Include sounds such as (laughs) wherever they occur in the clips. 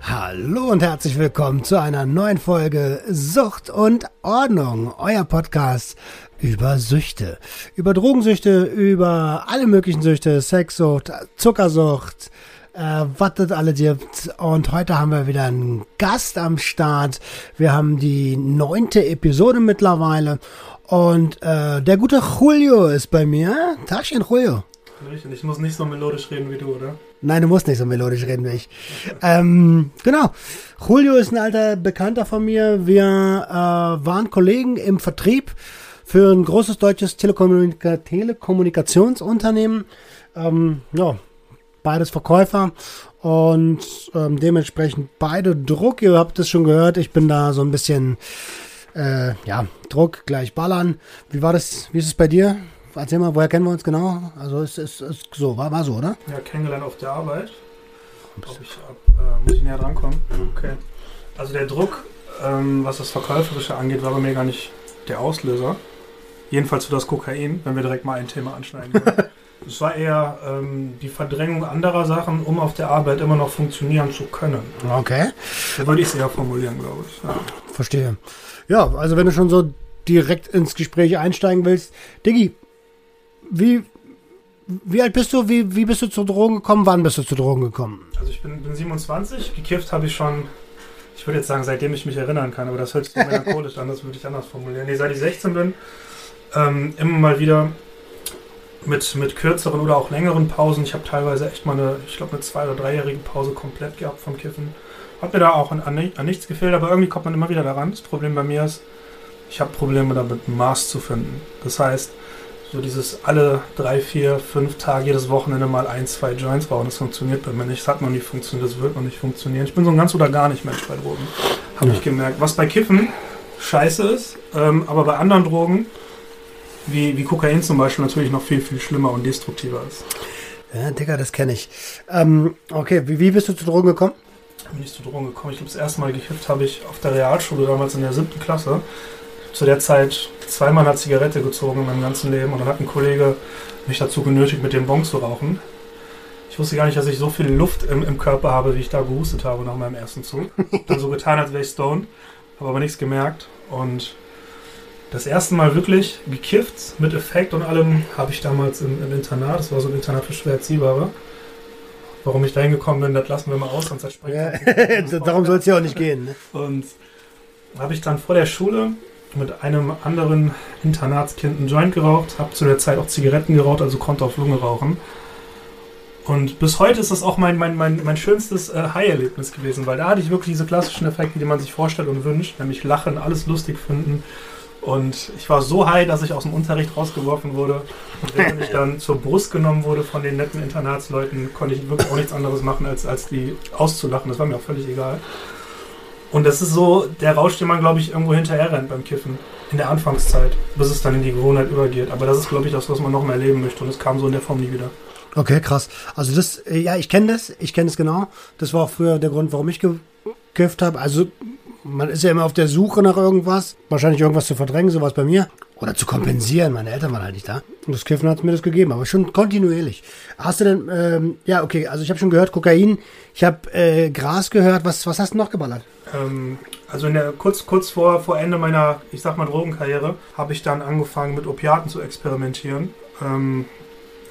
Hallo und herzlich willkommen zu einer neuen Folge Sucht und Ordnung, euer Podcast über Süchte, über Drogensüchte, über alle möglichen Süchte, Sexsucht, Zuckersucht, äh, was das alle gibt. Und heute haben wir wieder einen Gast am Start. Wir haben die neunte Episode mittlerweile. Und äh, der gute Julio ist bei mir. Tagchen, Julio. Ich muss nicht so melodisch reden wie du, oder? Nein, du musst nicht so melodisch reden wie ich. Ähm, genau. Julio ist ein alter Bekannter von mir. Wir äh, waren Kollegen im Vertrieb für ein großes deutsches Telekommunika Telekommunikationsunternehmen. Ähm, ja, beides Verkäufer und ähm, dementsprechend beide Druck. Ihr habt es schon gehört, ich bin da so ein bisschen, äh, ja, Druck gleich ballern. Wie war das, wie ist es bei dir? Erzähl mal, woher kennen wir uns genau? Also es ist, ist so, war, war so, oder? Ja, kennengelernt auf der Arbeit. Ob ich, äh, muss ich näher drankommen? Okay. Also der Druck, ähm, was das Verkäuferische angeht, war bei mir gar nicht der Auslöser. Jedenfalls für das Kokain, wenn wir direkt mal ein Thema anschneiden. (laughs) es war eher ähm, die Verdrängung anderer Sachen, um auf der Arbeit immer noch funktionieren zu können. Okay. So würde ich es eher formulieren, glaube ich. Ja. Verstehe. Ja, also wenn du schon so direkt ins Gespräch einsteigen willst, Diggi, wie, wie alt bist du? Wie, wie bist du zu Drogen gekommen? Wann bist du zu Drogen gekommen? Also ich bin, bin 27, gekifft habe ich schon, ich würde jetzt sagen, seitdem ich mich erinnern kann, aber das hört sich melancholisch an, das würde ich anders formulieren. Nee, seit ich 16 bin, ähm, immer mal wieder mit, mit kürzeren oder auch längeren Pausen. Ich habe teilweise echt mal eine, ich glaube, eine zwei- oder dreijährige Pause komplett gehabt vom Kiffen. Hat mir da auch an, an, nichts gefehlt, aber irgendwie kommt man immer wieder daran. Das Problem bei mir ist, ich habe Probleme damit, Maß zu finden. Das heißt, so dieses alle drei, vier, fünf Tage jedes Wochenende mal ein, zwei Joints rauchen, das funktioniert bei mir nicht. Das hat noch nicht funktioniert, das wird noch nicht funktionieren. Ich bin so ein ganz oder gar nicht Mensch bei Drogen. Habe ich gemerkt. Was bei Kiffen scheiße ist, ähm, aber bei anderen Drogen, wie, wie Kokain zum Beispiel, natürlich noch viel, viel schlimmer und destruktiver ist. Ja, Digga, das kenne ich. Ähm, okay, wie, wie bist du zu Drogen gekommen? Bin ich zu Drogen gekommen. Ich glaube, das erste Mal gekifft habe ich auf der Realschule, damals in der siebten Klasse. Zu der Zeit zweimal eine Zigarette gezogen in meinem ganzen Leben und dann hat ein Kollege mich dazu genötigt, mit dem Bon zu rauchen. Ich wusste gar nicht, dass ich so viel Luft im, im Körper habe, wie ich da gehustet habe nach meinem ersten Zug. Dann so getan, als wäre ich stoned, habe aber nichts gemerkt. Und das erste Mal wirklich gekifft mit Effekt und allem habe ich damals im, im Internat, das war so ein Internat für schwer Erziehbare. Warum ich da hingekommen bin, das lassen wir mal aus, sonst Ja, sprechen (laughs) darum soll es ja auch nicht gehen. Ne? Und habe ich dann vor der Schule mit einem anderen Internatskind einen Joint geraucht, habe zu der Zeit auch Zigaretten geraucht, also konnte auf Lunge rauchen. Und bis heute ist das auch mein, mein, mein, mein schönstes äh, High-Erlebnis gewesen, weil da hatte ich wirklich diese klassischen Effekte, die man sich vorstellt und wünscht, nämlich lachen, alles lustig finden. Und ich war so high, dass ich aus dem Unterricht rausgeworfen wurde. Und während ich dann zur Brust genommen wurde von den netten Internatsleuten, konnte ich wirklich auch nichts anderes machen, als, als die auszulachen. Das war mir auch völlig egal. Und das ist so der Rausch, den man, glaube ich, irgendwo hinterher rennt beim Kiffen. In der Anfangszeit, bis es dann in die Gewohnheit übergeht. Aber das ist, glaube ich, das, was man noch mehr erleben möchte. Und es kam so in der Form nie wieder. Okay, krass. Also das, äh, ja, ich kenne das, ich kenne es genau. Das war auch früher der Grund, warum ich gekifft habe. Also man ist ja immer auf der Suche nach irgendwas. Wahrscheinlich irgendwas zu verdrängen, sowas bei mir. Oder zu kompensieren. Meine Eltern waren halt nicht da. Und das Kiffen hat mir das gegeben, aber schon kontinuierlich. Hast du denn, ähm, ja, okay, also ich habe schon gehört, Kokain. Ich habe äh, Gras gehört. Was, was hast du noch geballert? Ähm, also der, kurz, kurz vor, vor Ende meiner, ich sag mal, Drogenkarriere, habe ich dann angefangen mit Opiaten zu experimentieren. Ähm,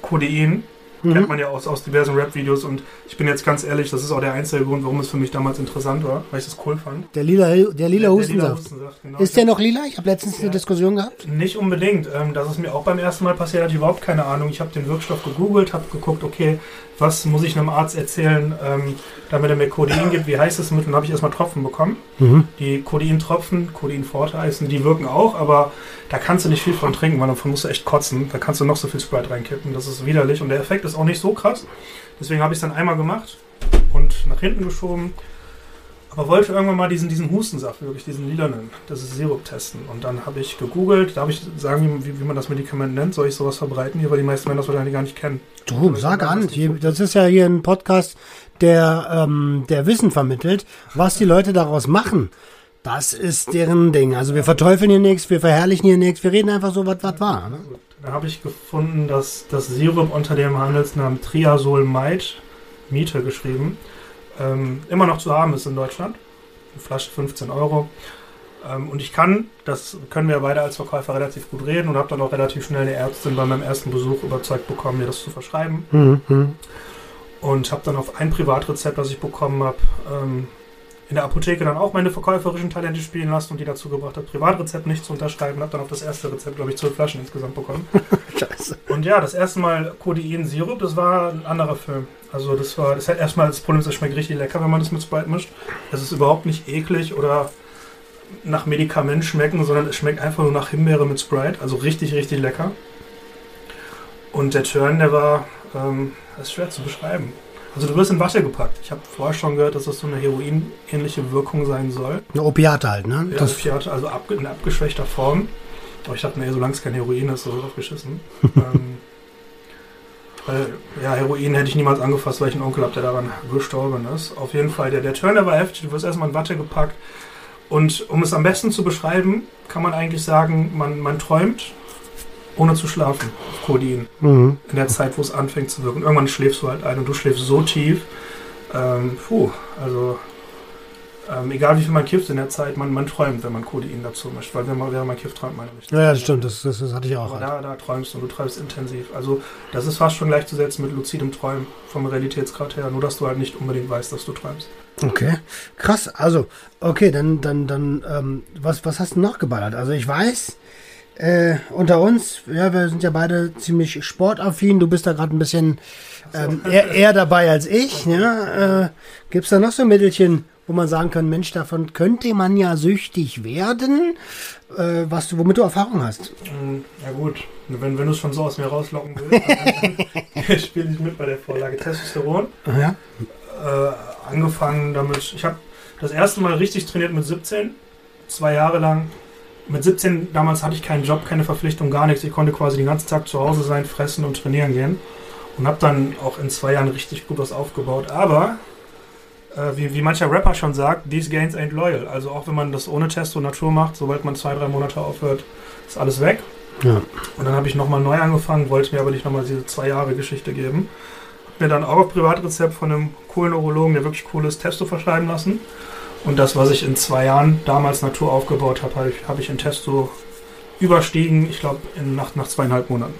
Codein. Mhm. Kennt man ja aus, aus diversen Rap-Videos und ich bin jetzt ganz ehrlich, das ist auch der einzige Grund, warum es für mich damals interessant war, weil ich das cool fand. Der lila, der lila Hustensaft. Hustensaft, genau. Ist der noch lila? Ich habe letztens eine Ja. Diskussion gehabt. Nicht unbedingt. Ähm, das ist mir auch beim ersten Mal passiert, hatte ich überhaupt keine Ahnung. Ich habe den Wirkstoff gegoogelt, habe geguckt, okay, was muss ich einem Arzt erzählen, ähm, damit er mir Codein gibt, wie heißt das Mittel? Dann habe ich erstmal Tropfen bekommen. Mhm. Die Codein-Tropfen, Codein-Forte heißen, die wirken auch, aber da kannst du nicht viel von trinken, weil davon musst du echt kotzen. Da kannst du noch so viel Sprite reinkippen. Das ist widerlich und der Effekt ist auch nicht so krass. Deswegen habe ich es dann einmal gemacht und nach hinten geschoben. Aber wollte irgendwann mal diesen, diesen Hustensaft, wirklich diesen lilanen, das ist Sirup testen. Und dann habe ich gegoogelt, darf ich sagen, wie, wie man das Medikament nennt? Soll ich sowas verbreiten hier, weil die meisten Menschen das wahrscheinlich gar nicht kennen. Du, sag an, hier, das ist ja hier ein Podcast, der, ähm, der Wissen vermittelt, was die Leute daraus machen. Das ist deren Ding. Also wir verteufeln hier nichts, wir verherrlichen hier nichts, wir reden einfach so, was was war. Ne? Da habe ich gefunden, dass das Sirup unter dem Handelsnamen Triazolmide, Miete geschrieben, ähm, immer noch zu haben ist in Deutschland. Eine Flasche 15 Euro. Ähm, und ich kann, das können wir beide als Verkäufer relativ gut reden und habe dann auch relativ schnell eine Ärztin bei meinem ersten Besuch überzeugt bekommen, mir das zu verschreiben. Mhm. Und habe dann auf ein Privatrezept, das ich bekommen habe, ähm, in der Apotheke dann auch meine verkäuferischen Talente spielen lassen und die dazu gebracht hat, Privatrezept nicht zu unterschreiben. Habe dann auf das erste Rezept, glaube ich, zwölf Flaschen insgesamt bekommen. (laughs) Scheiße. Und ja, das erste Mal Codein Sirup, das war ein anderer Film. Also das war, das hat erstmal das Problem, es schmeckt richtig lecker, wenn man das mit Sprite mischt. Es ist überhaupt nicht eklig oder nach Medikament schmecken, sondern es schmeckt einfach nur nach Himbeere mit Sprite. Also richtig, richtig lecker. Und der Turn, der war, ähm, das ist schwer zu beschreiben. Also du wirst in Watte gepackt. Ich habe vorher schon gehört, dass das so eine Heroin-ähnliche Wirkung sein soll. Eine Opiate halt, ne? Ja, Das, Opiate, also ab, in abgeschwächter Form. Aber ich dachte, nee, solange es kein Heroin ist, so drauf geschissen. (laughs) ähm, weil, ja, Heroin hätte ich niemals angefasst, weil ich einen Onkel habe, der daran gestorben ist. Auf jeden Fall, der, der Turner war heftig. Du wirst erstmal in Watte gepackt. Und um es am besten zu beschreiben, kann man eigentlich sagen, man, man träumt, ohne zu schlafen, auf Codein mhm. in der Zeit, wo es anfängt zu wirken. Irgendwann schläfst du halt ein und du schläfst so tief. Ähm, puh, also ähm, egal wie viel man kifft in der Zeit, man, man träumt, wenn man Codein dazu mischt. Weil wenn man, während man kifft, träumt man nicht. Ja, das stimmt, das, das, das hatte ich auch. Aber Halt. da, da träumst du und du träumst intensiv. Also das ist fast schon gleichzusetzen mit luzidem Träumen vom Realitätsgrad her. Nur, dass du halt nicht unbedingt weißt, dass du träumst. Okay, krass. Also, okay, dann, dann, dann, ähm, was, was hast du noch geballert? Also ich weiß, äh, unter uns, ja, wir sind ja beide ziemlich sportaffin. Du bist da gerade ein bisschen ähm, eher, eher dabei als ich. Ja? Äh, Gibt es da noch so Mittelchen, wo man sagen kann, Mensch, davon könnte man ja süchtig werden, äh, was du, womit du Erfahrung hast? Ähm, ja gut, wenn, wenn du es schon so aus mir rauslocken willst, dann, spiele (laughs) ich mit bei der Vorlage. Testosteron. Ja. äh, angefangen damit. Ich habe das erste Mal richtig trainiert mit 17, zwei Jahre lang. Mit 17 damals hatte ich keinen Job, keine Verpflichtung, gar nichts. Ich konnte quasi den ganzen Tag zu Hause sein, fressen und trainieren gehen. Und habe dann auch in zwei Jahren richtig gut was aufgebaut. Aber, äh, wie, wie mancher Rapper schon sagt, these gains ain't loyal. Also auch wenn man das ohne Testo Natur macht, sobald man zwei, drei Monate aufhört, ist alles weg. Ja. Und dann habe ich nochmal neu angefangen, wollte mir aber nicht nochmal diese zwei Jahre Geschichte geben. Hab mir dann auch auf Privatrezept von einem coolen Urologen, der wirklich cool ist, Testo verschreiben lassen. Und das, was ich in zwei Jahren damals Natur aufgebaut habe, habe ich, hab ich in Testo überstiegen, ich glaube, nach, nach zweieinhalb Monaten.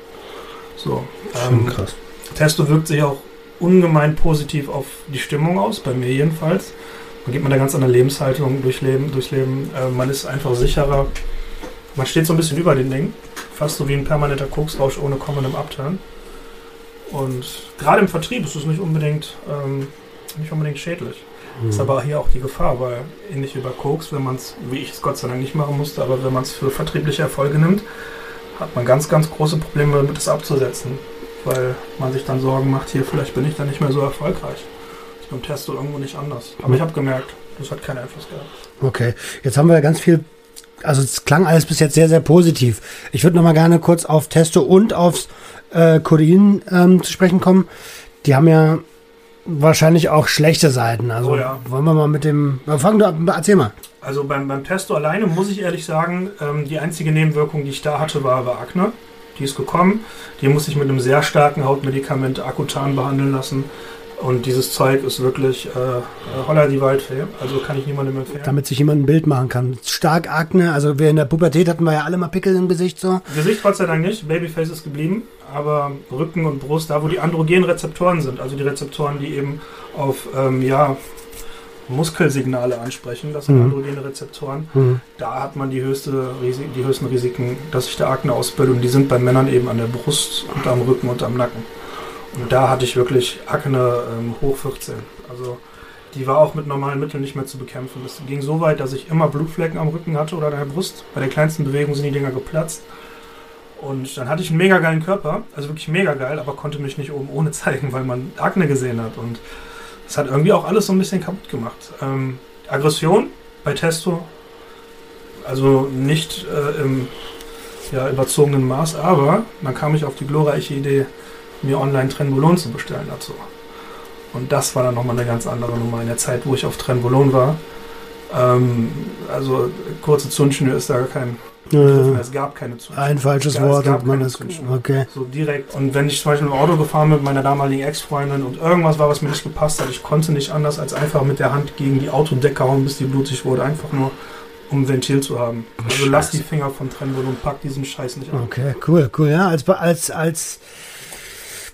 So. Ähm, krass. Testo wirkt sich auch ungemein positiv auf die Stimmung aus, bei mir jedenfalls. Man geht mit einer ganz anderen Lebenshaltung durch Leben, durchs Leben. Äh, man ist einfach sicherer. Man steht so ein bisschen über den Dingen. Fast so wie ein permanenter Koksrausch ohne kommendem Upturn. Und gerade im Vertrieb ist es nicht unbedingt, ähm, nicht unbedingt schädlich. Ist aber hier auch die Gefahr, weil ähnlich wie bei Koks, wenn man es, wie ich es Gott sei Dank nicht machen musste, aber wenn man es für vertriebliche Erfolge nimmt, hat man ganz, ganz große Probleme damit, es abzusetzen. Weil man sich dann Sorgen macht, hier, vielleicht bin ich dann nicht mehr so erfolgreich. Ist beim Testo irgendwo nicht anders. Aber ich habe gemerkt, das hat keinen Einfluss gehabt. Okay, jetzt haben wir ganz viel, also es klang alles bis jetzt sehr, sehr positiv. Ich würde noch mal gerne kurz auf Testo und aufs äh, Codein ähm, zu sprechen kommen. Die haben ja wahrscheinlich auch schlechte Seiten. Also Oh ja. wollen wir mal mit dem, äh, fang du an, erzähl mal. Also beim, beim Testo alleine muss ich ehrlich sagen, ähm, die einzige Nebenwirkung, die ich da hatte, war, war Akne. Die ist gekommen. Die muss ich mit einem sehr starken Hautmedikament Akutan behandeln lassen. Und dieses Zeug ist wirklich äh, holla die Waldfee. Also kann ich niemandem empfehlen. Damit sich jemand ein Bild machen kann. Stark Akne, also wir in der Pubertät hatten wir ja alle mal Pickel im Gesicht so. Gesicht Gott sei Dank nicht, Babyface ist geblieben, aber Rücken und Brust, da wo die androgenen Rezeptoren sind, also die Rezeptoren, die eben auf ähm, ja, Muskelsignale ansprechen, das sind Mhm. androgene Rezeptoren, Mhm. da hat man die, höchste, die höchsten Risiken, dass sich der Akne ausbildet und die sind bei Männern eben an der Brust und am Rücken und am Nacken. Und da hatte ich wirklich Akne ähm, hoch 14. Also die war auch mit normalen Mitteln nicht mehr zu bekämpfen. Das ging so weit, dass ich immer Blutflecken am Rücken hatte oder an der Brust. Bei der kleinsten Bewegung sind die Dinger geplatzt. Und dann hatte ich einen mega geilen Körper, also wirklich mega geil, aber konnte mich nicht oben ohne (laughs) zeigen, weil man Akne gesehen hat. Und das hat irgendwie auch alles so ein bisschen kaputt gemacht. Ähm, Aggression bei Testo, also nicht äh, im ja, überzogenen Maß, aber dann kam ich auf die glorreiche Idee, mir online Trenbolon zu bestellen dazu. Und das war dann nochmal eine ganz andere Nummer in der Zeit, wo ich auf Trenbolon war. Ähm, also kurze Zündschnür ist da kein Äh, es gab keine Zündschnur. ein falsches Ja, es Wort gab und man. Zündschnur. Okay. So direkt. Und wenn ich zum Beispiel im Auto gefahren bin mit meiner damaligen Ex-Freundin und irgendwas war, was mir nicht gepasst hat, ich konnte nicht anders als einfach mit der Hand gegen die Autodecke hauen, bis die blutig wurde. Einfach nur, um Ventil zu haben. Also lass die Finger von Trennwohl und pack diesen Scheiß nicht an. Okay, cool, cool. Ja, als, als, als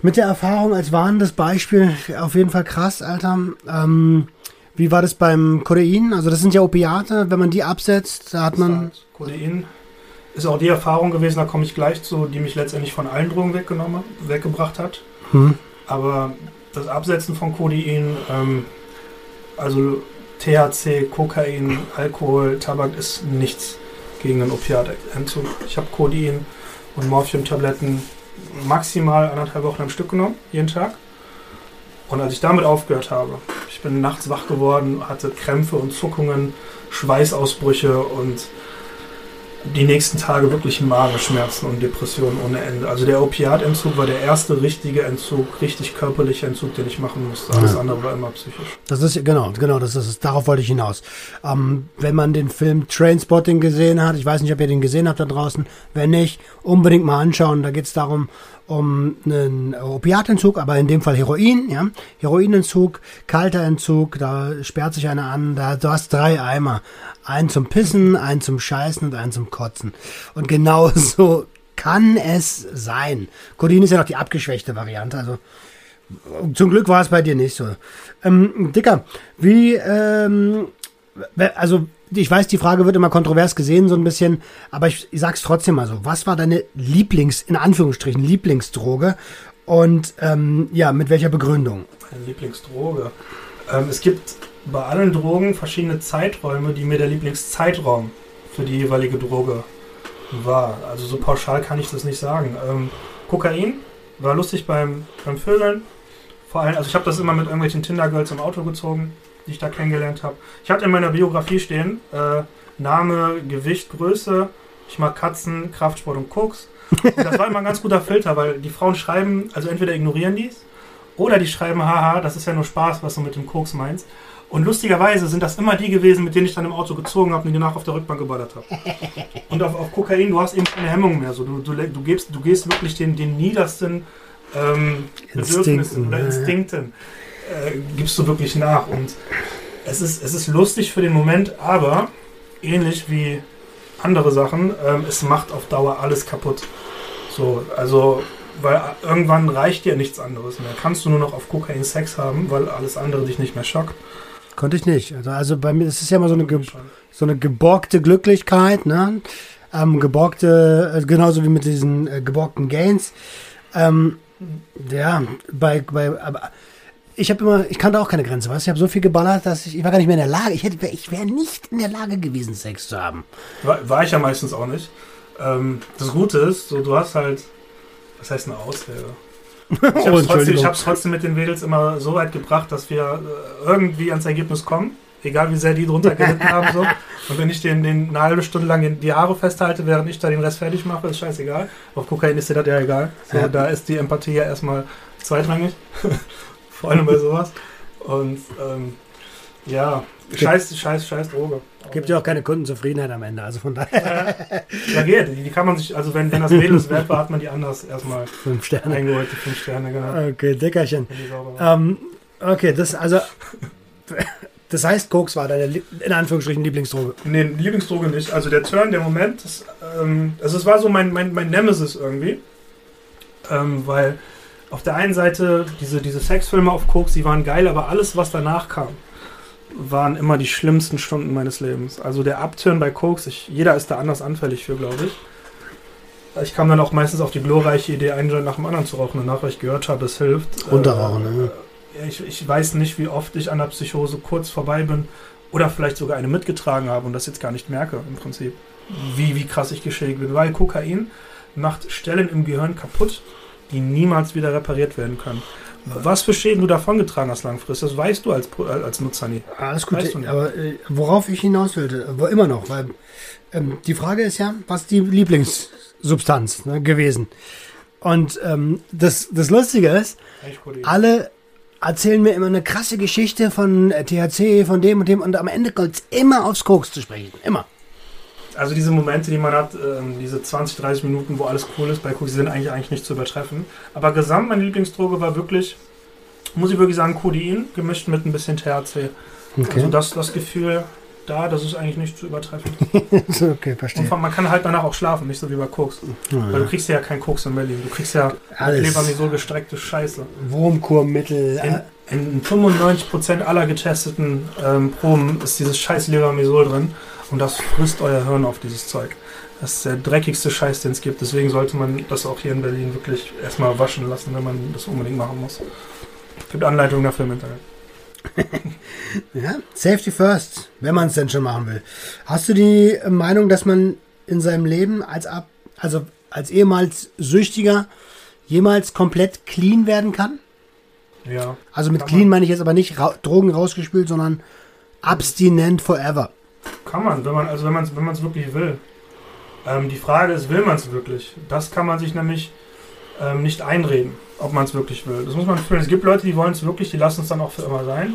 mit der Erfahrung als warnendes Beispiel auf jeden Fall krass, Alter. Ähm, wie war das beim Kodein? Also das sind ja Opiate, wenn man die absetzt, da hat man. Codein ist auch die Erfahrung gewesen, da komme ich gleich zu, die mich letztendlich von allen Drogen weggenommen, weggebracht hat. Hm, Aber das Absetzen von Codein, ähm, also THC, Kokain, Alkohol, Tabak ist nichts gegen einen Opiatentzug. Ich habe Codein und Morphium-Tabletten maximal anderthalb Wochen am Stück genommen, jeden Tag. Und als ich damit aufgehört habe, ich bin nachts wach geworden, hatte Krämpfe und Zuckungen, Schweißausbrüche und die nächsten Tage wirklich Magenschmerzen und Depressionen ohne Ende. Also der Opiatentzug war der erste richtige Entzug, richtig körperliche Entzug, den ich machen musste. Alles Ja. andere war immer psychisch. Das ist genau, genau, das ist darauf wollte ich hinaus. Ähm, wenn man den Film Trainspotting gesehen hat, ich weiß nicht, ob ihr den gesehen habt da draußen, wenn nicht, unbedingt mal anschauen. Da geht es darum, um einen Opiatentzug, aber in dem Fall Heroin, ja. Heroinentzug, kalter Entzug, da sperrt sich einer an, da, du hast drei Eimer. Einen zum Pissen, einen zum Scheißen und einen zum Kotzen. Und genau (laughs) so kann es sein. Codein ist ja noch die abgeschwächte Variante, also zum Glück war es bei dir nicht so. Ähm, Dicker, wie, ähm, also ich weiß, die Frage wird immer kontrovers gesehen, so ein bisschen, aber ich, ich sag's trotzdem mal so. Was war deine Lieblings, in Anführungsstrichen, Lieblingsdroge? Und ähm, ja, mit welcher Begründung? Meine Lieblingsdroge. Ähm, es gibt bei allen Drogen verschiedene Zeiträume, die mir der Lieblingszeitraum für die jeweilige Droge war. Also so pauschal kann ich das nicht sagen. Ähm, Kokain war lustig beim, beim Vögeln. Vor allem, also ich habe das immer mit irgendwelchen Tinder-Girls im Auto gezogen, die ich da kennengelernt habe. Ich hatte in meiner Biografie stehen, äh, Name, Gewicht, Größe, ich mag Katzen, Kraftsport und Koks. Und das war immer ein ganz guter Filter, weil die Frauen schreiben, also entweder ignorieren die es oder die schreiben, haha, das ist ja nur Spaß, was du mit dem Koks meinst. Und lustigerweise sind das immer die gewesen, mit denen ich dann im Auto gezogen habe und die danach auf der Rückbank geballert habe. (laughs) Und auf, auf Kokain, du hast eben keine Hemmung mehr. So, du, du, du, gehst, du gehst wirklich den, den niedersten ähm, Bedürfnissen Instinkten, oder. Instinkten, äh, gibst du wirklich nach. Und es ist, es ist lustig für den Moment, aber ähnlich wie andere Sachen, ähm, es macht auf Dauer alles kaputt. So, also, weil irgendwann reicht dir nichts anderes mehr. Kannst du nur noch auf Kokain Sex haben, weil alles andere dich nicht mehr schockt. Konnte ich nicht. Also, also bei mir, es ist ja immer so eine, so eine geborgte Glücklichkeit, ne? Ähm, geborgte, äh, genauso wie mit diesen äh, geborgten Gains. Ähm, ja, bei, bei, aber ich habe immer, ich kannte auch keine Grenze, weißt? Ich habe so viel geballert, dass ich, ich war gar nicht mehr in der Lage, ich hätte, ich wäre nicht in der Lage gewesen, Sex zu haben. War, war ich ja meistens auch nicht. Ähm, das Gute ist, so, du hast halt, was heißt eine Ausrede? Ich Oh, habe es trotzdem, ich hab's trotzdem mit den Mädels immer so weit gebracht, dass wir äh, irgendwie ans Ergebnis kommen. Egal wie sehr die drunter (laughs) gelitten haben. So. Und wenn ich den, den eine halbe Stunde lang in die Haare festhalte, während ich da den Rest fertig mache, ist scheißegal. Auf Kokain ist dir das ja egal. So, Ja. Da ist die Empathie ja erstmal zweitrangig. (laughs) Vor allem bei sowas. Und ähm, ja, scheiß, scheiß, scheiß Droge. Gibt ja auch keine Kundenzufriedenheit am Ende, also von daher Ja, geht. Die, kann man sich, also wenn, wenn das Mädel es wert war, hat man die anders erstmal (laughs) fünf Sterne. eingeholt, die fünf Sterne, genau. Okay, Dickerchen. War. Ähm, okay, das, also, das heißt, Koks war deine, in Anführungsstrichen, Lieblingsdroge. Nee, Lieblingsdroge nicht. Also der Turn, der Moment, das, ähm, also es war so mein, mein, mein Nemesis irgendwie. Ähm, weil auf der einen Seite diese, diese Sexfilme auf Koks, die waren geil, aber alles, was danach kam, waren immer die schlimmsten Stunden meines Lebens. Also der Upturn bei Koks, ich, jeder ist da anders anfällig für, glaube ich. Ich kam dann auch meistens auf die glorreiche Idee, einen Joint nach dem anderen zu rauchen, danach, weil ich gehört habe, es hilft. Runterrauchen, ne? Äh, ich, ich weiß nicht, wie oft ich an der Psychose kurz vorbei bin oder vielleicht sogar eine mitgetragen habe und das jetzt gar nicht merke im Prinzip, wie, wie krass ich geschädigt bin. Weil Kokain macht Stellen im Gehirn kaputt, die niemals wieder repariert werden können. Was für Schäden du davongetragen hast langfristig, das weißt du als, äh, als Nutzer nie. Alles gut, Weißt du aber äh, worauf ich hinaus wollte, wo immer noch, weil ähm, die Frage ist ja, was ist die Lieblingssubstanz ne, gewesen? Und ähm, das, das Lustige ist, alle erzählen mir immer eine krasse Geschichte von äh, THC, von dem und dem und am Ende kommt es immer aufs Koks zu sprechen. Immer. Also diese Momente, die man hat, ähm, diese 20, 30 Minuten, wo alles cool ist bei Cookies, sind eigentlich, eigentlich nicht zu übertreffen. Aber gesamt meine Lieblingsdroge war wirklich, muss ich wirklich sagen, Codein gemischt mit ein bisschen THC. Also das, das Gefühl da, das ist eigentlich nicht zu übertreffen. (laughs) okay, Und verstehe. man kann halt danach auch schlafen, nicht so wie bei Koks. Weil du kriegst ja keinen Koks in Berlin. Du kriegst ja Alles. Lebermisol gestreckte Scheiße. Wurmkurmittel. In, Äh, in 95% aller getesteten ähm, Proben ist dieses scheiß Lebermisol drin und das frisst euer Hirn auf dieses Zeug. Das ist der dreckigste Scheiß, den es gibt. Deswegen sollte man das auch hier in Berlin wirklich erstmal waschen lassen, wenn man das unbedingt machen muss. Es gibt Anleitungen dafür im Internet. (laughs) ja, Safety first, wenn man es denn schon machen will. Hast du die Meinung, dass man in seinem Leben als ab, also als ehemals Süchtiger jemals komplett clean werden kann? Ja. Also mit clean meine ich jetzt aber nicht ra Drogen rausgespült, sondern abstinent forever. Kann man, wenn man, also wenn man es wenn wirklich will. Ähm, die Frage ist, will man es wirklich? Das kann man sich nämlich ähm, nicht einreden, ob man es wirklich will. Das muss man fühlen. Es gibt Leute, die wollen es wirklich, die lassen es dann auch für immer sein.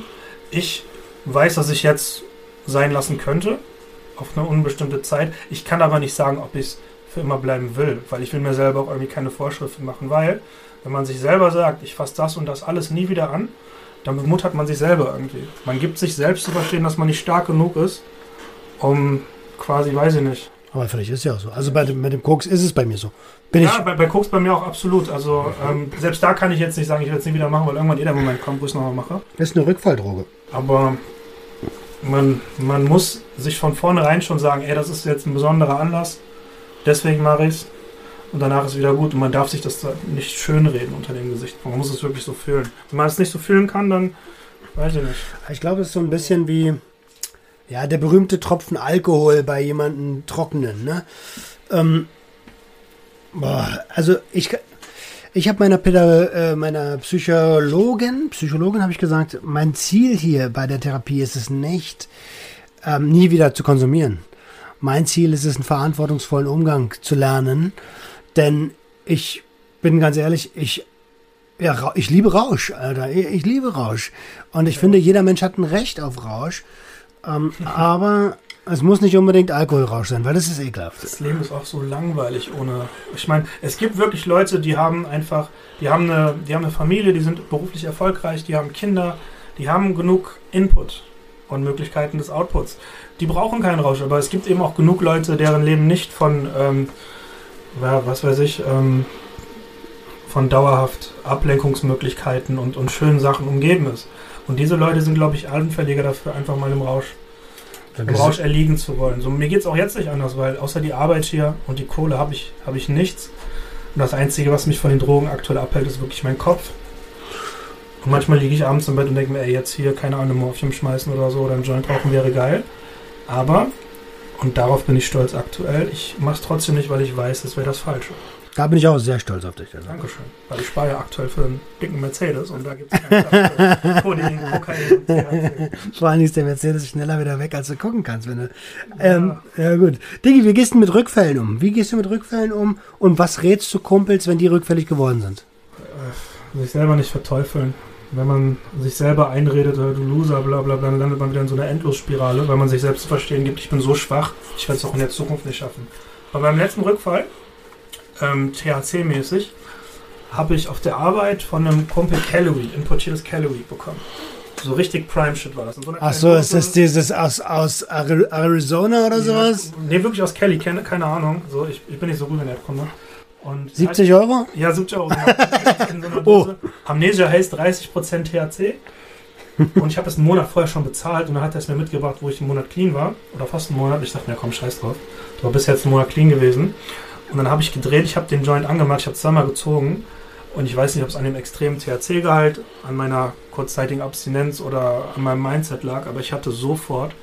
Ich weiß, dass ich jetzt sein lassen könnte, auf eine unbestimmte Zeit. Ich kann aber nicht sagen, ob ich es für immer bleiben will, weil ich will mir selber auch irgendwie keine Vorschriften machen, weil wenn man sich selber sagt, ich fasse das und das alles nie wieder an, dann bemuttert man sich selber irgendwie. Man gibt sich selbst zu verstehen, dass man nicht stark genug ist, um quasi, weiß ich nicht. Aber vielleicht ist ja auch so. Also bei dem, mit dem Koks ist es bei mir so. Bin Ja, ich. bei, bei Koks bei mir auch absolut. Also ähm, selbst da kann ich jetzt nicht sagen, ich will es nie wieder machen, weil irgendwann eh der Moment kommt, wo ich es nochmal mache. Das ist eine Rückfalldroge. Aber man, man muss sich von vornherein schon sagen, ey, das ist jetzt ein besonderer Anlass, deswegen mache ich es. Und danach ist wieder gut. Und man darf sich das da nicht schönreden unter dem Gesichtspunkt. Man muss es wirklich so fühlen. Wenn man es nicht so fühlen kann, dann weiß ich nicht. Ich glaube, es ist so ein bisschen wie ja, der berühmte Tropfen Alkohol bei jemandem Trockenen. Ne? Ähm, boah, also ich, ich habe meiner, äh, meiner Psychologin, Psychologin habe ich gesagt, mein Ziel hier bei der Therapie ist es nicht, ähm, nie wieder zu konsumieren. Mein Ziel ist es, einen verantwortungsvollen Umgang zu lernen, denn ich bin ganz ehrlich, ich ja, ich liebe Rausch, Alter. Ich, ich liebe Rausch. Und ich finde, jeder Mensch hat ein Recht auf Rausch. Ähm, aber es muss nicht unbedingt Alkoholrausch sein, weil das ist ekelhaft. Das Leben ist auch so langweilig ohne. Ich meine, es gibt wirklich Leute, die haben einfach, die haben eine, die haben eine Familie, die sind beruflich erfolgreich, die haben Kinder, die haben genug Input und Möglichkeiten des Outputs. Die brauchen keinen Rausch, aber es gibt eben auch genug Leute, deren Leben nicht von, ähm, was weiß ich, ähm, von dauerhaft Ablenkungsmöglichkeiten und, und schönen Sachen umgeben ist. Und diese Leute sind, glaube ich, anfälliger dafür, einfach mal im Rausch im Rausch erliegen zu wollen. So, mir geht es auch jetzt nicht anders, weil außer die Arbeit hier und die Kohle habe ich, hab ich nichts. Und das Einzige, was mich von den Drogen aktuell abhält, ist wirklich mein Kopf. Und manchmal liege ich abends im Bett und denke mir, ey, jetzt hier, keine Ahnung, Morphium schmeißen oder so oder einen Joint rauchen wäre geil. Aber, und darauf bin ich stolz aktuell, ich mache es trotzdem nicht, weil ich weiß, das wäre das Falsche. Da bin ich auch sehr stolz auf dich. Also. Dankeschön. Weil ich spare ja aktuell für einen dicken Mercedes und da gibt es keinen (laughs) Kokain THC. Vor allem ist der Mercedes schneller wieder weg, als du gucken kannst. Wenn du, ähm, ja gut. Diggi, wie gehst du mit Rückfällen um? Wie gehst du mit Rückfällen um? Und was rätst du Kumpels, wenn die rückfällig geworden sind? sich selber nicht verteufeln. Wenn man sich selber einredet, äh, du Loser, bla bla bla, dann landet man wieder in so einer Endlosspirale, weil man sich selbst zu verstehen gibt, ich bin so schwach, ich werde es auch in der Zukunft nicht schaffen. Bei meinem letzten Rückfall, ähm, THC-mäßig, habe ich auf der Arbeit von einem Kumpel Calorie, importiertes Calorie bekommen. So richtig Prime-Shit war das. So Ach so, ist das dieses aus, aus Ari- Arizona oder sowas? Ja, nee, wirklich aus Kelly, keine, keine Ahnung. So, ich, ich bin nicht so gut in der Kunde. Und 70 Euro? Ja, 70 Euro. (laughs) in so einer Oh. Dose. Amnesia heißt 30% THC. Und ich habe es einen Monat vorher schon bezahlt und dann hat er es mir mitgebracht, wo ich einen Monat clean war. Oder fast einen Monat. Ich dachte mir, komm, scheiß drauf. Du war bis jetzt einen Monat clean gewesen. Und dann habe ich gedreht, ich habe den Joint angemacht, ich habe zweimal gezogen. Und ich weiß nicht, ob es an dem extremen THC-Gehalt, an meiner kurzzeitigen Abstinenz oder an meinem Mindset lag, aber ich hatte sofort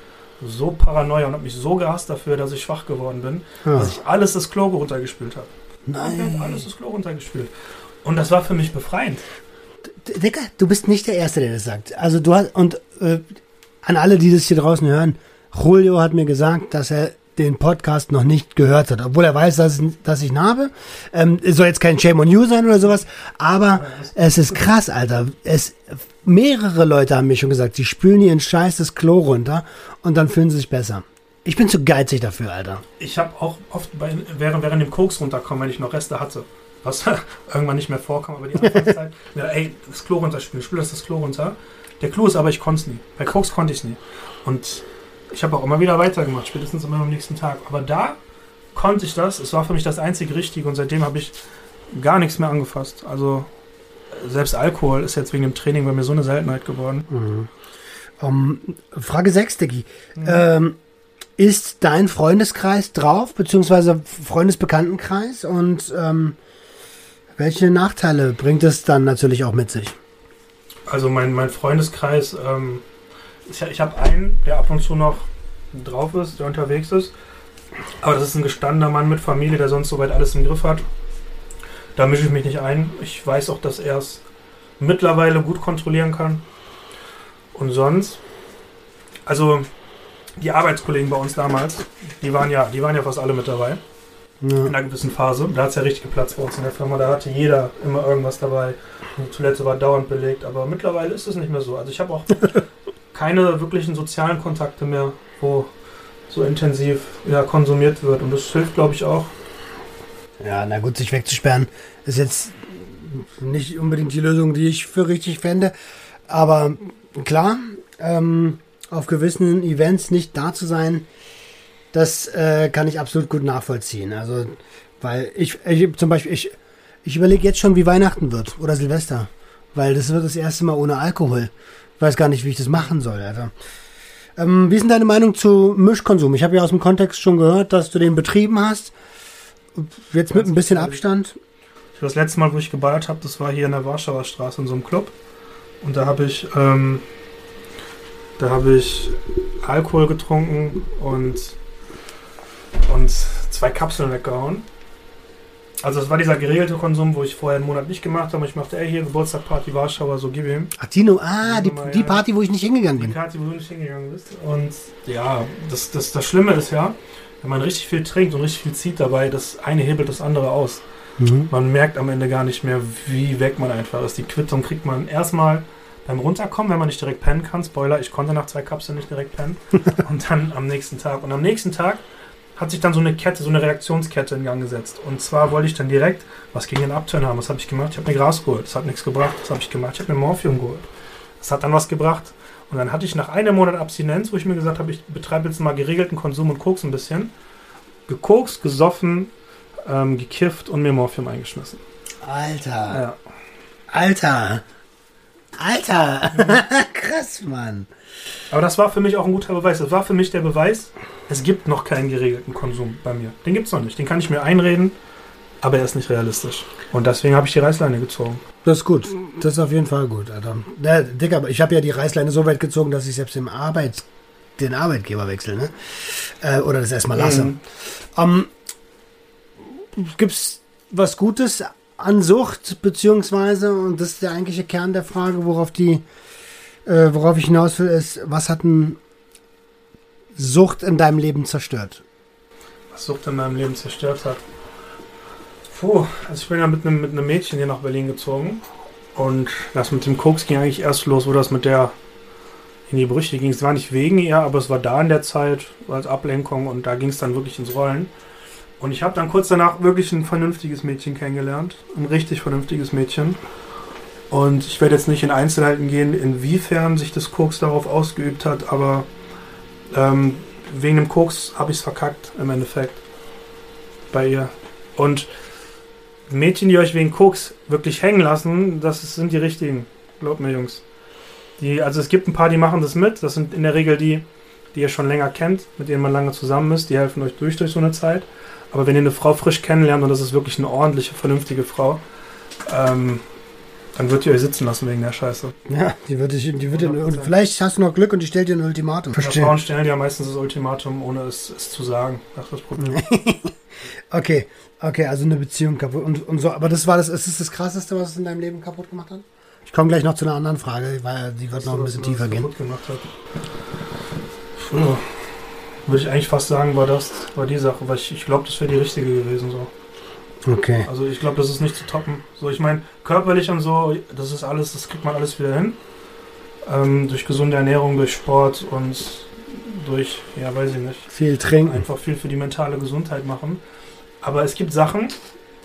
so Paranoia und habe mich so gehasst dafür, dass ich schwach geworden bin, Ja. dass ich alles das Klo runtergespült habe. Nein. alles das Klo runtergespült. Und das war für mich befreiend. Dicker, du bist nicht der Erste, der das sagt. Also du hast, und äh, an alle, die das hier draußen hören, Julio hat mir gesagt, dass er den Podcast noch nicht gehört hat, obwohl er weiß, dass, dass ich ihn habe. Ähm, es soll jetzt kein Shame on You sein oder sowas, aber es ist krass, Alter. Es, mehrere Leute haben mir schon gesagt, sie spülen ihren Scheiß das Klo runter und dann fühlen sie sich besser. Ich bin zu geizig dafür, Alter. Ich habe auch oft bei, während, während dem Koks runterkommen, wenn ich noch Reste hatte, was (laughs) irgendwann nicht mehr vorkam, aber die Anfangszeit, (laughs) ja, ey, das Klo runterspülen, spül das das Klo runter. Der Klo ist aber, ich konnte es nie. Bei Koks konnte ich es nie. Und ich habe auch immer wieder weitergemacht, spätestens immer am nächsten Tag. Aber da konnte ich das. Es war für mich das einzige Richtige und seitdem habe ich gar nichts mehr angefasst. Also selbst Alkohol ist jetzt wegen dem Training bei mir so eine Seltenheit geworden. Mhm. Um, Frage 6, Diggi. Mhm. Ähm, ist dein Freundeskreis drauf, beziehungsweise Freundesbekanntenkreis? Und ähm, welche Nachteile bringt es dann natürlich auch mit sich? Also mein, mein Freundeskreis, ähm, ich, ich habe einen, der ab und zu noch drauf ist, der unterwegs ist. Aber das ist ein gestandener Mann mit Familie, der sonst soweit alles im Griff hat. Da mische ich mich nicht ein. Ich weiß auch, dass er es mittlerweile gut kontrollieren kann. Und sonst, also die Arbeitskollegen bei uns damals, die waren ja, die waren ja fast alle mit dabei. Ja. In einer gewissen Phase. Da hat es ja richtig geplatzt bei uns in der Firma. Da hatte jeder immer irgendwas dabei. Die Toilette war dauernd belegt. Aber mittlerweile ist es nicht mehr so. Also ich habe auch (laughs) keine wirklichen sozialen Kontakte mehr, wo so intensiv ja, konsumiert wird. Und das hilft, glaube ich, auch. Ja, na gut, sich wegzusperren ist jetzt nicht unbedingt die Lösung, die ich für richtig fände. Aber klar, ähm, auf gewissen Events nicht da zu sein, das äh, kann ich absolut gut nachvollziehen. Also, weil ich, ich zum Beispiel, ich, ich überlege jetzt schon, wie Weihnachten wird oder Silvester. Weil das wird das erste Mal ohne Alkohol. Ich weiß gar nicht, wie ich das machen soll, Alter. Ähm, wie ist denn deine Meinung zu Mischkonsum? Ich habe ja aus dem Kontext schon gehört, dass du den betrieben hast. Jetzt mit ein bisschen Abstand. Das letzte Mal, wo ich geballert habe, das war hier in der Warschauer Straße in so einem Club. Und da habe ich, ähm, da habe ich Alkohol getrunken und, und zwei Kapseln weggehauen. Also es war dieser geregelte Konsum, wo ich vorher einen Monat nicht gemacht habe. Ich machte, ey, hier Geburtstagparty Warschauer, so gib ihm. Ach, ah, die, die Party, wo ich nicht hingegangen bin. Die Party, wo du nicht hingegangen bist. Und ja, das, das, das Schlimme ist ja, wenn man richtig viel trinkt und richtig viel zieht dabei, das eine hebelt das andere aus. Mhm. Man merkt am Ende gar nicht mehr, wie weg man einfach ist. Die Quittung kriegt man erstmal beim Runterkommen, wenn man nicht direkt pennen kann. Spoiler, ich konnte nach zwei Kapseln nicht direkt pennen. (laughs) und dann am nächsten Tag. Und am nächsten Tag hat sich dann so eine Kette, so eine Reaktionskette in Gang gesetzt. Und zwar wollte ich dann direkt was gegen den Abturn haben. Was habe ich gemacht? Ich habe mir Gras geholt. Das hat nichts gebracht. Was habe ich gemacht? Ich habe mir Morphium geholt. Das hat dann was gebracht. Und dann hatte ich nach einem Monat Abstinenz, wo ich mir gesagt habe, ich betreibe jetzt mal geregelten Konsum und Koks ein bisschen. Gekokst, gesoffen, ähm, gekifft und mir Morphium eingeschmissen. Alter. Ja. Alter. Alter. (laughs) Krass, Mann. Aber das war für mich auch ein guter Beweis. Das war für mich der Beweis, es gibt noch keinen geregelten Konsum bei mir. Den gibt es noch nicht. Den kann ich mir einreden, aber er ist nicht realistisch. Und deswegen habe ich die Reißleine gezogen. Das ist gut. Das ist auf jeden Fall gut, Alter. Ja, Dicker, ich habe ja die Reißleine so weit gezogen, dass ich selbst im Arbeit, den Arbeitgeber wechsle, ne? Äh, oder das erstmal lasse. Mhm. Ähm, Gibt es was Gutes an Sucht, beziehungsweise, und das ist der eigentliche Kern der Frage, worauf die äh, worauf ich hinaus will, ist, was hat ein Sucht in deinem Leben zerstört? Was Sucht in meinem Leben zerstört hat? Puh, also ich bin ja mit einem, mit einem Mädchen hier nach Berlin gezogen. Und das mit dem Koks ging eigentlich erst los, wo das mit der in die Brüche ging. Es war nicht wegen ihr, aber es war da in der Zeit als Ablenkung und da ging es dann wirklich ins Rollen. Und ich habe dann kurz danach wirklich ein vernünftiges Mädchen kennengelernt. Ein richtig vernünftiges Mädchen. Und ich werde jetzt nicht in Einzelheiten gehen, inwiefern sich das Koks darauf ausgeübt hat, aber ähm, wegen dem Koks habe ich es verkackt im Endeffekt bei ihr. Und Mädchen, die euch wegen Koks wirklich hängen lassen, das sind die richtigen. Glaubt mir, Jungs. Die, also es gibt ein paar, die machen das mit. Das sind in der Regel die, die ihr schon länger kennt, mit denen man lange zusammen ist. Die helfen euch durch durch so eine Zeit. Aber wenn ihr eine Frau frisch kennenlernt und das ist wirklich eine ordentliche, vernünftige Frau, ähm, dann wird die euch sitzen lassen wegen der Scheiße. Ja, die wird dich, die wird dir, und vielleicht hast du noch Glück und die stellt dir ein Ultimatum. Verstehe. Frauen stellen ja meistens das Ultimatum, ohne es, es zu sagen. Das ist das Problem. (laughs) okay, okay, also eine Beziehung kaputt und, und so. Aber das war das, ist das das Krasseste, was es in deinem Leben kaputt gemacht hat? Ich komme gleich noch zu einer anderen Frage, weil die wird noch ein bisschen tiefer gehen. Gemacht hat. Puh. Würde ich eigentlich fast sagen, war das war die Sache, weil ich, ich glaube, das wäre die richtige gewesen so. Okay. Also ich glaube, das ist nicht zu toppen. So, ich meine, körperlich und so, das ist alles, das kriegt man alles wieder hin. Ähm, durch gesunde Ernährung, durch Sport und durch, ja, weiß ich nicht. Viel trinken. Einfach viel für die mentale Gesundheit machen. Aber es gibt Sachen,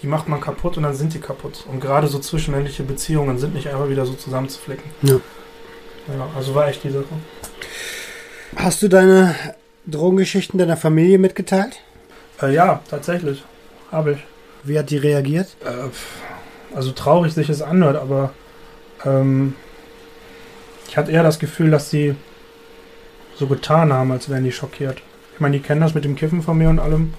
die macht man kaputt und dann sind die kaputt. Und gerade so zwischenmännliche Beziehungen sind nicht einfach wieder so zusammenzuflicken. Ja. Ja, also war echt die Sache. Hast du deine Drogengeschichten deiner Familie mitgeteilt? Äh, ja, tatsächlich. Habe ich. Wie hat die reagiert? Äh, also traurig sich es anhört, aber ähm, ich hatte eher das Gefühl, dass sie so getan haben, als wären die schockiert. Ich meine, die kennen das mit dem Kiffen von mir und allem.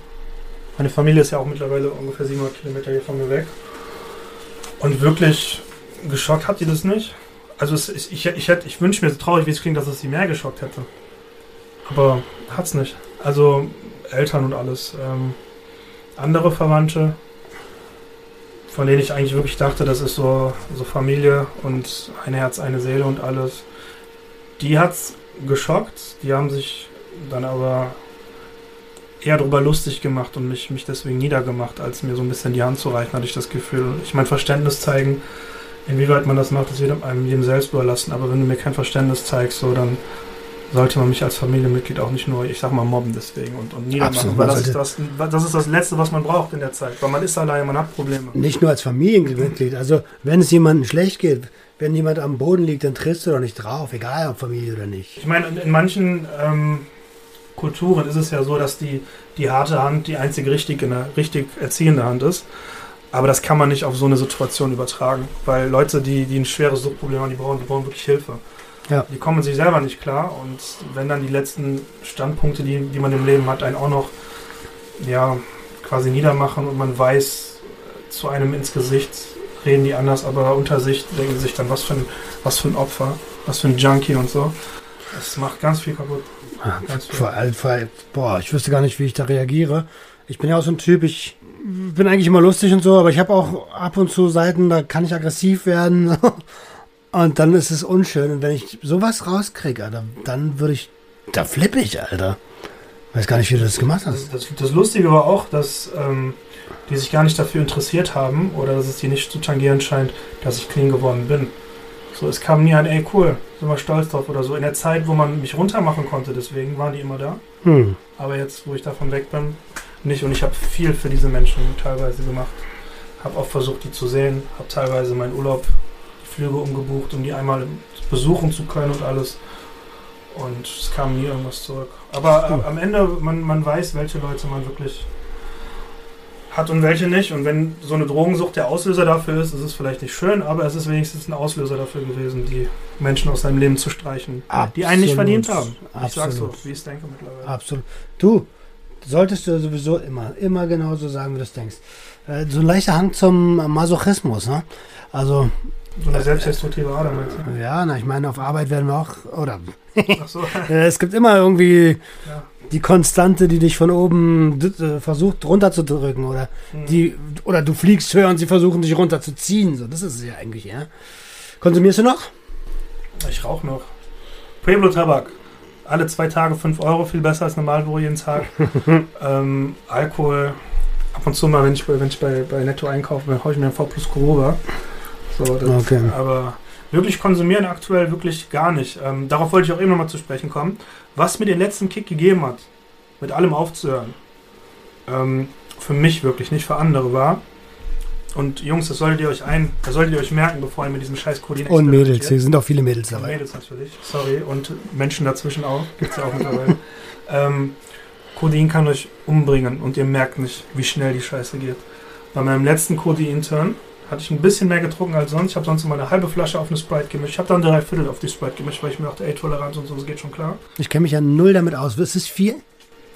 Meine Familie ist ja auch mittlerweile ungefähr 700 Kilometer hier von mir weg. Und wirklich geschockt hat die das nicht. Also es, ich, ich, ich, ich wünsche mir so traurig, wie es klingt, dass es sie mehr geschockt hätte. Aber hat's nicht. Also Eltern und alles. Ähm, andere Verwandte, von denen ich eigentlich wirklich dachte, das ist so, so Familie und ein Herz, eine Seele und alles. Die hat's geschockt. Die haben sich dann aber eher darüber lustig gemacht und mich, mich deswegen niedergemacht, als mir so ein bisschen die Hand zu reichen, hatte ich das Gefühl. Ich mein Verständnis zeigen, inwieweit man das macht, ist jedem, einem jedem selbst überlassen. Aber wenn du mir kein Verständnis zeigst, so dann sollte man mich als Familienmitglied auch nicht nur, ich sag mal, mobben deswegen und, und niedermachen. Absolut, weil das ist das, das ist das Letzte, was man braucht in der Zeit. Weil man ist alleine, man hat Probleme. Nicht nur als Familienmitglied. Also, wenn es jemandem schlecht geht, wenn jemand am Boden liegt, dann trittst du doch nicht drauf, egal ob Familie oder nicht. Ich meine, in, in manchen ähm, Kulturen ist es ja so, dass die, die harte Hand die einzige richtig, in der, richtig erziehende Hand ist. Aber das kann man nicht auf so eine Situation übertragen. Weil Leute, die, die ein schweres Suchtproblem haben, die brauchen, die brauchen wirklich Hilfe. Ja. Die kommen sich selber nicht klar. Und wenn dann die letzten Standpunkte, die, die man im Leben hat, einen auch noch ja, quasi niedermachen und man weiß zu einem ins Gesicht, reden die anders, aber unter sich denken sie sich dann, was für ein, was für ein Opfer, was für ein Junkie und so. Das macht ganz viel kaputt. Ganz viel. Vor allem, vor allem, boah, ich wüsste gar nicht, wie ich da reagiere. Ich bin ja auch so ein Typ, ich bin eigentlich immer lustig und so, aber ich habe auch ab und zu Seiten, da kann ich aggressiv werden. (laughs) Und dann ist es unschön. Und wenn ich sowas rauskriege, Alter, dann würde ich, da flippe ich, Alter. Weiß gar nicht, wie du das gemacht hast. Das, das, das Lustige war auch, dass ähm, die sich gar nicht dafür interessiert haben oder dass es die nicht zu tangieren scheint, dass ich clean geworden bin. So, es kam nie ein, ey cool, sind wir stolz drauf oder so. In der Zeit, wo man mich runtermachen konnte, deswegen waren die immer da. Hm. Aber jetzt, wo ich davon weg bin, nicht. Und ich habe viel für diese Menschen teilweise gemacht. Habe auch versucht, die zu sehen. Habe teilweise meinen Urlaub, Flüge umgebucht, um die einmal besuchen zu können und alles. Und es kam nie irgendwas zurück. Aber äh, am Ende, man, man weiß, welche Leute man wirklich hat und welche nicht. Und wenn so eine Drogensucht der Auslöser dafür ist, ist es vielleicht nicht schön, aber es ist wenigstens ein Auslöser dafür gewesen, die Menschen aus seinem Leben zu streichen, die einen nicht Absolut. verdient haben. Ich sag's so, Absolut. wie ich es denke mittlerweile. Absolut. Du, solltest du sowieso immer, immer genauso sagen, wie du es denkst. Äh, so ein leichter Hang zum Masochismus, ne? Also, So eine selbstdestruktive Ader, meinst du? ja, na, ich meine, auf Arbeit werden wir auch, oder, Ach so. (laughs) äh, es gibt immer irgendwie Ja. die Konstante, die dich von oben äh, versucht runterzudrücken, oder Hm. die, oder du fliegst höher und sie versuchen dich runterzuziehen, so, das ist es ja eigentlich, ja. Konsumierst du noch? Ich rauche noch. Pueblo Tabak. Alle zwei Tage 5 Euro, viel besser als normal wo jeden Tag. (laughs) ähm, Alkohol. Ab und zu mal, wenn ich, bei- wenn ich bei, bei Netto einkaufe, haue ich mir ein V plus Kuroba. So, das, Okay. Aber wirklich konsumieren aktuell wirklich gar nicht. Ähm, darauf wollte ich auch eben nochmal zu sprechen kommen. Was mir den letzten Kick gegeben hat, mit allem aufzuhören, ähm, für mich wirklich, nicht für andere war. Und Jungs, das solltet ihr euch ein, das solltet ihr euch merken, bevor ihr mit diesem scheiß Codein Und Mädels, hier sind auch viele Mädels dabei. Mädels natürlich, sorry. Und Menschen dazwischen auch. Gibt's ja auch mittlerweile. (laughs) ähm, Codein kann euch umbringen und ihr merkt nicht, wie schnell die Scheiße geht. Bei meinem letzten Codein-Turn hatte ich ein bisschen mehr getrunken als sonst. Ich habe sonst immer eine halbe Flasche auf eine Sprite gemischt. Ich habe dann drei Viertel auf die Sprite gemischt, weil ich mir dachte, ey, Toleranz und so, das geht schon klar. Ich kenne mich ja null damit aus. Ist es viel?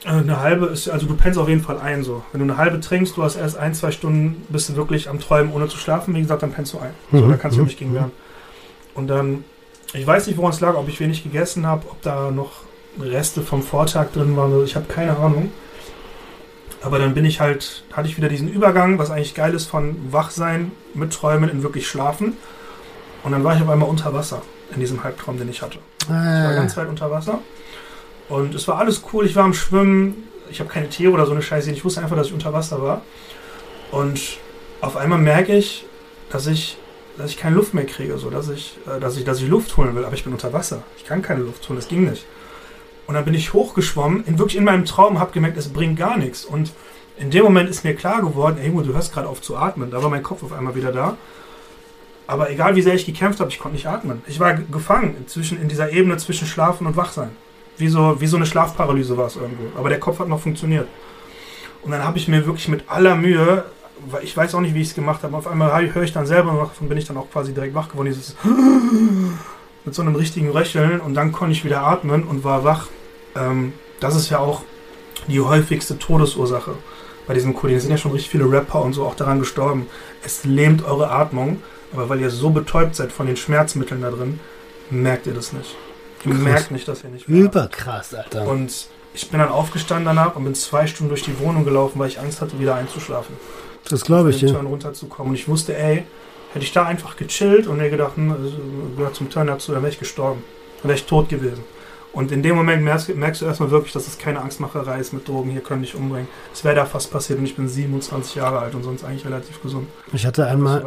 Äh, Eine halbe ist, also du pennst auf jeden Fall ein so. Wenn du eine halbe trinkst, du hast erst ein, zwei Stunden, bist du wirklich am Träumen, ohne zu schlafen. Wie gesagt, dann pennst du ein. So, Mhm, da kannst du mhm, nicht gegen wehren. Und dann, ich weiß nicht, woran es lag, ob ich wenig gegessen habe, ob da noch Reste vom Vortag drin waren. Ich habe keine Ahnung. Aber dann bin ich halt, hatte ich wieder diesen Übergang, was eigentlich geil ist, von Wachsein mit Träumen in wirklich Schlafen. Und dann war ich auf einmal unter Wasser in diesem Halbtraum, den ich hatte. Ich war Äh, ganz weit unter Wasser. Und es war alles cool. Ich war am Schwimmen. Ich habe keine Tiere oder so eine Scheiße. Ich wusste einfach, dass ich unter Wasser war. Und auf einmal merke ich, dass ich, dass ich keine Luft mehr kriege. So, dass, ich, äh, dass, ich, dass ich Luft holen will. Aber ich bin unter Wasser. Ich kann keine Luft holen. Das ging nicht. Und dann bin ich hochgeschwommen, in, wirklich in meinem Traum, habe gemerkt, es bringt gar nichts. Und in dem Moment ist mir klar geworden, ey, du hörst gerade auf zu atmen. Da war mein Kopf auf einmal wieder da. Aber egal wie sehr ich gekämpft habe, ich konnte nicht atmen. Ich war ge- gefangen zwischen, in dieser Ebene zwischen Schlafen und Wachsein. Wie so, wie so eine Schlafparalyse war es irgendwo. Aber der Kopf hat noch funktioniert. Und dann habe ich mir wirklich mit aller Mühe, weil ich weiß auch nicht, wie ich es gemacht habe, auf einmal höre ich dann selber noch, davon bin ich dann auch quasi direkt wach geworden, dieses (laughs) mit so einem richtigen Röcheln und dann konnte ich wieder atmen und war wach. Ähm, das ist ja auch die häufigste Todesursache bei diesem Coding. Es sind ja schon richtig viele Rapper und so auch daran gestorben. Es lähmt eure Atmung, aber weil ihr so betäubt seid von den Schmerzmitteln da drin, merkt ihr das nicht. Ihr Krass. merkt nicht, dass ihr nicht mehr überkrass, Alter. Und ich bin dann aufgestanden danach und bin zwei Stunden durch die Wohnung gelaufen, weil ich Angst hatte, wieder einzuschlafen. das glaube ich, ja. Runterzukommen. Und ich wusste, ey, hätte ich da einfach gechillt und mir gedacht, hm, also, gehört zum Turn dazu, dann wäre ich gestorben. Dann wäre ich tot gewesen. Und in dem Moment merkst, merkst du erstmal wirklich, dass es keine Angstmacherei ist mit Drogen, hier können dich umbringen. Es wäre da fast passiert und ich bin 27 Jahre alt und sonst eigentlich relativ gesund. Ich hatte einmal.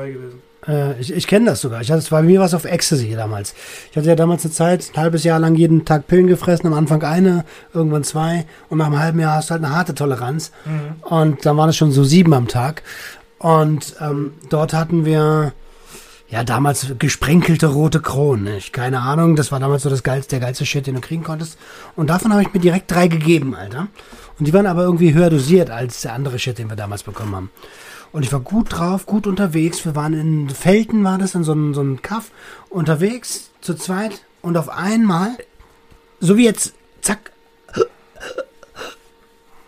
Äh, ich ich kenne das sogar. Ich hatte, bei mir was auf Ecstasy damals. Ich hatte ja damals eine Zeit, ein halbes Jahr lang jeden Tag Pillen gefressen, am Anfang eine, irgendwann zwei und nach einem halben Jahr hast du halt eine harte Toleranz. Mhm. Und dann waren es schon so sieben am Tag. Und ähm, dort hatten wir ja damals gesprenkelte rote Kronen. Nicht? Keine Ahnung, das war damals so das geilste, der geilste Shit, den du kriegen konntest. Und davon habe ich mir direkt drei gegeben, Alter. Und die waren aber irgendwie höher dosiert als der andere Shit, den wir damals bekommen haben. Und ich war gut drauf, gut unterwegs. Wir waren in Felten, war das, in so einem so einem Kaff, unterwegs, zu zweit. Und auf einmal, so wie jetzt, zack.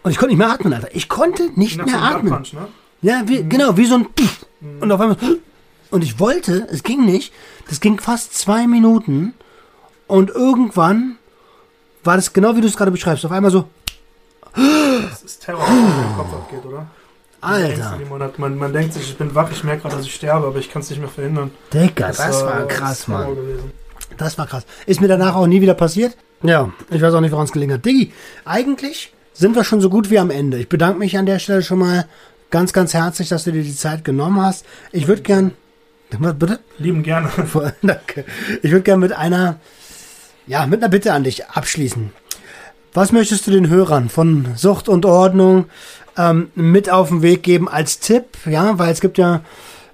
Und ich konnte nicht mehr atmen, Alter. Ich konnte nicht Nach mehr so atmen. Punch, ne? Ja, wie, genau, wie so ein Pff. Und auf einmal und ich wollte, es ging nicht. Das ging fast zwei Minuten und irgendwann war das genau wie du es gerade beschreibst. Auf einmal so, Das ist Terror, was den Kopf abgeht, oder? Alter, Man, hat- man, man denkt sich, ich bin wach, ich merke gerade, dass ich sterbe, aber ich kann es nicht mehr verhindern. Digga, das war äh, krass, Mann. Das war krass. Ist mir danach auch nie wieder passiert. Ja, ich weiß auch nicht, woran es gelingen hat. Diggi, eigentlich sind wir schon so gut wie am Ende. Ich bedanke mich an der Stelle schon mal ganz, ganz herzlich, dass du dir die Zeit genommen hast. Ich würde gern, bitte? Lieben gerne. (laughs) Danke. Ich würde gerne mit einer, ja, mit einer Bitte an dich abschließen. Was möchtest du den Hörern von Sucht und Ordnung ähm, mit auf den Weg geben als Tipp? Ja, weil es gibt ja,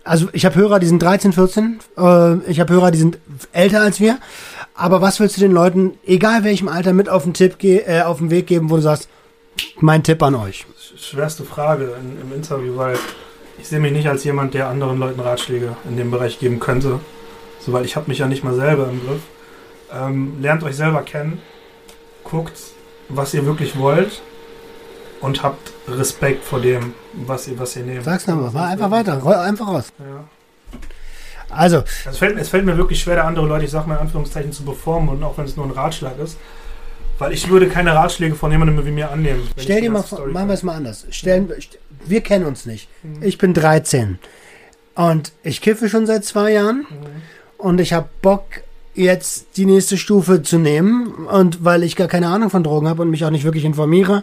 also ich habe Hörer, die sind 13, 14, äh, ich habe Hörer, die sind älter als wir. Aber was willst du den Leuten, egal welchem Alter, mit auf den Tipp äh, auf den Weg geben, wo du sagst, mein Tipp an euch? Schwerste Frage in, im Interview, weil ich sehe mich nicht als jemand, der anderen Leuten Ratschläge in dem Bereich geben könnte. So, weil ich habe mich ja nicht mal selber im Griff. Ähm, lernt euch selber kennen, guckt, was ihr wirklich wollt und habt Respekt vor dem, was ihr, was ihr nehmt. Sag's nochmal, war einfach weiter, roll einfach raus. Ja. Also, es, fällt, es fällt mir wirklich schwer, da andere Leute, ich sag mal in Anführungszeichen, zu beformen und auch wenn es nur ein Ratschlag ist. Weil ich würde keine Ratschläge von jemandem wie mir annehmen. Stell dir mal vor, machen wir es mal anders. Stellen, st- wir kennen uns nicht. Mhm. Ich bin 13 und ich kiffe schon seit zwei Jahren Mhm. und ich habe Bock jetzt die nächste Stufe zu nehmen und weil ich gar keine Ahnung von Drogen habe und mich auch nicht wirklich informiere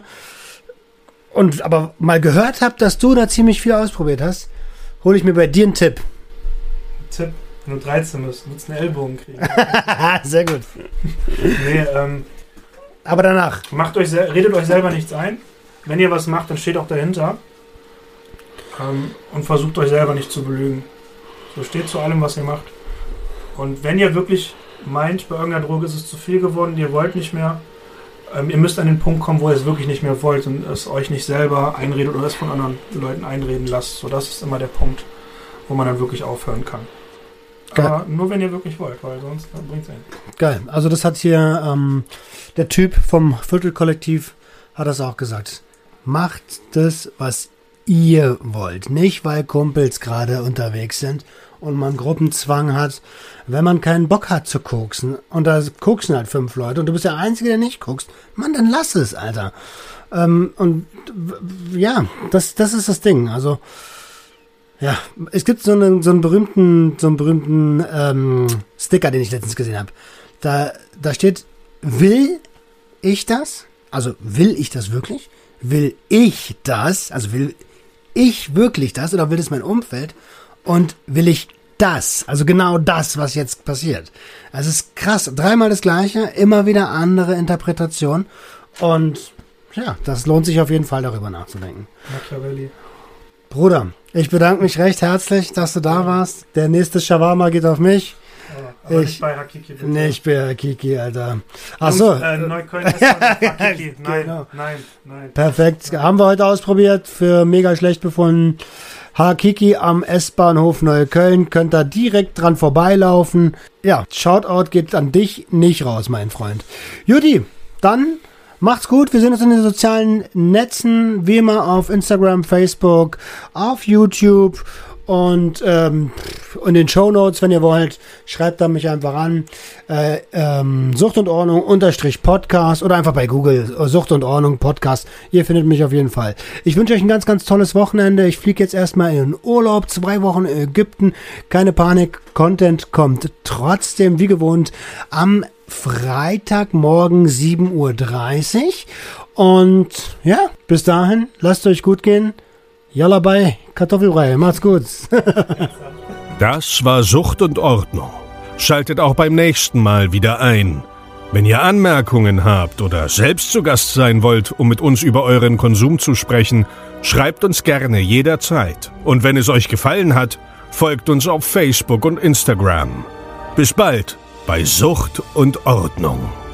und aber mal gehört habe, dass du da ziemlich viel ausprobiert hast, hole ich mir bei dir einen Tipp. Tipp, wenn du 13 bist, willst du einen Ellbogen kriegen. (laughs) Sehr gut. nee, ähm, Aber danach. macht euch, redet euch selber nichts ein. Wenn ihr was macht, dann steht auch dahinter. Ähm, und versucht euch selber nicht zu belügen. So steht zu allem, was ihr macht. Und wenn ihr wirklich meint, bei irgendeiner Droge ist es zu viel geworden, ihr wollt nicht mehr, ähm, ihr müsst an den Punkt kommen, wo ihr es wirklich nicht mehr wollt und es euch nicht selber einredet oder es von anderen Leuten einreden lasst. So, das ist immer der Punkt, wo man dann wirklich aufhören kann. Geil. Aber nur wenn ihr wirklich wollt, weil sonst bringt es nichts. Geil. Also das hat hier ähm, der Typ vom Viertelkollektiv hat das auch gesagt. Macht das, was ihr wollt. Nicht, weil Kumpels gerade unterwegs sind und man Gruppenzwang hat. Wenn man keinen Bock hat zu koksen und da koksen halt fünf Leute und du bist der Einzige, der nicht guckst, Mann, dann lass es, Alter. Ähm, und ja, das, das ist das Ding. Also Ja, es gibt so einen, so einen berühmten, so einen berühmten ähm, Sticker, den ich letztens gesehen habe. Da, da steht, will ich das? Also will ich das wirklich? Will ich das? Also will ich wirklich das oder will es mein Umfeld? Und will ich das? Also genau das, was jetzt passiert. Also es ist krass. Dreimal das Gleiche, immer wieder andere Interpretation. Und ja, das lohnt sich auf jeden Fall darüber nachzudenken. Machiavelli. Bruder, ich bedanke mich recht herzlich, dass du da warst. Der nächste Shawarma geht auf mich. Aber Ich- nicht bei Hakiki. Bitte. Nee, ich bin Kiki, Alter. Ach so, Und, äh, Neukölln ist (laughs) Hakiki. Nein, Genau. nein, nein. perfekt. Haben wir heute ausprobiert, für mega schlecht befunden. Hakiki am S-Bahnhof Neukölln. Könnt ihr direkt dran vorbeilaufen. Ja, Shoutout geht an dich nicht raus, mein Freund. Judy, dann macht's gut. Wir sehen uns in den sozialen Netzen, wie immer auf Instagram, Facebook, auf YouTube und ähm, in den Show Notes, wenn ihr wollt, schreibt da mich einfach an. Äh, ähm, Sucht und Ordnung unterstrich Podcast oder einfach bei Google äh, Sucht und Ordnung Podcast. Ihr findet mich auf jeden Fall. Ich wünsche euch ein ganz, ganz tolles Wochenende. Ich fliege jetzt erstmal in Urlaub, zwei Wochen in Ägypten. Keine Panik, Content kommt trotzdem wie gewohnt am Freitagmorgen 7.30 Uhr. Und ja, bis dahin, lasst euch gut gehen. Yalla bye, Kartoffelbrei, macht's gut. (laughs) Das war Sucht und Ordnung. Schaltet auch beim nächsten Mal wieder ein. Wenn ihr Anmerkungen habt oder selbst zu Gast sein wollt, um mit uns über euren Konsum zu sprechen, schreibt uns gerne jederzeit. Und wenn es euch gefallen hat, folgt uns auf Facebook und Instagram. Bis bald bei Sucht und Ordnung.